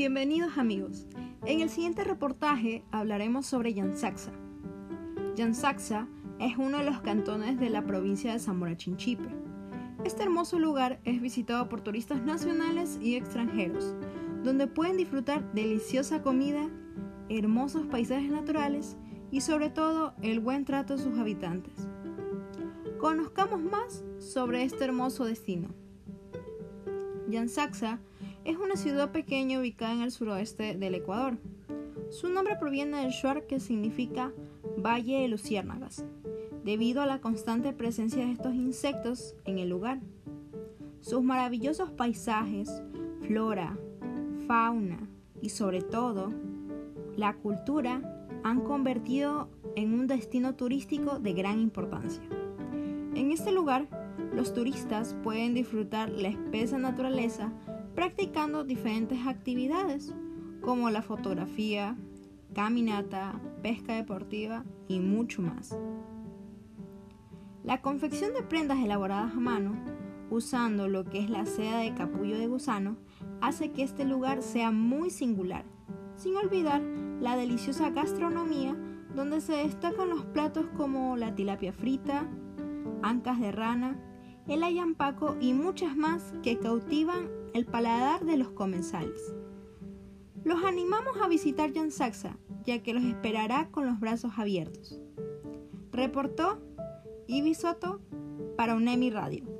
Bienvenidos amigos. En el siguiente reportaje hablaremos sobre Yansaxa. Yansaxa es uno de los cantones de la provincia de Zamora Chinchipe. Este hermoso lugar es visitado por turistas nacionales y extranjeros, donde pueden disfrutar deliciosa comida, hermosos paisajes naturales y sobre todo el buen trato de sus habitantes. Conozcamos más sobre este hermoso destino. Yansaxa es una ciudad pequeña ubicada en el suroeste del Ecuador. Su nombre proviene del shuar que significa Valle de Luciérnagas, debido a la constante presencia de estos insectos en el lugar. Sus maravillosos paisajes, flora, fauna y sobre todo la cultura han convertido en un destino turístico de gran importancia. En este lugar, los turistas pueden disfrutar la espesa naturaleza practicando diferentes actividades como la fotografía, caminata, pesca deportiva y mucho más. La confección de prendas elaboradas a mano, usando lo que es la seda de capullo de gusano, hace que este lugar sea muy singular, sin olvidar la deliciosa gastronomía donde se destacan los platos como la tilapia frita, ancas de rana, el ayampaco y muchas más que cautivan el paladar de los comensales. Los animamos a visitar Yansaxa, ya que los esperará con los brazos abiertos. Reportó Ibisoto para UNEMI Radio.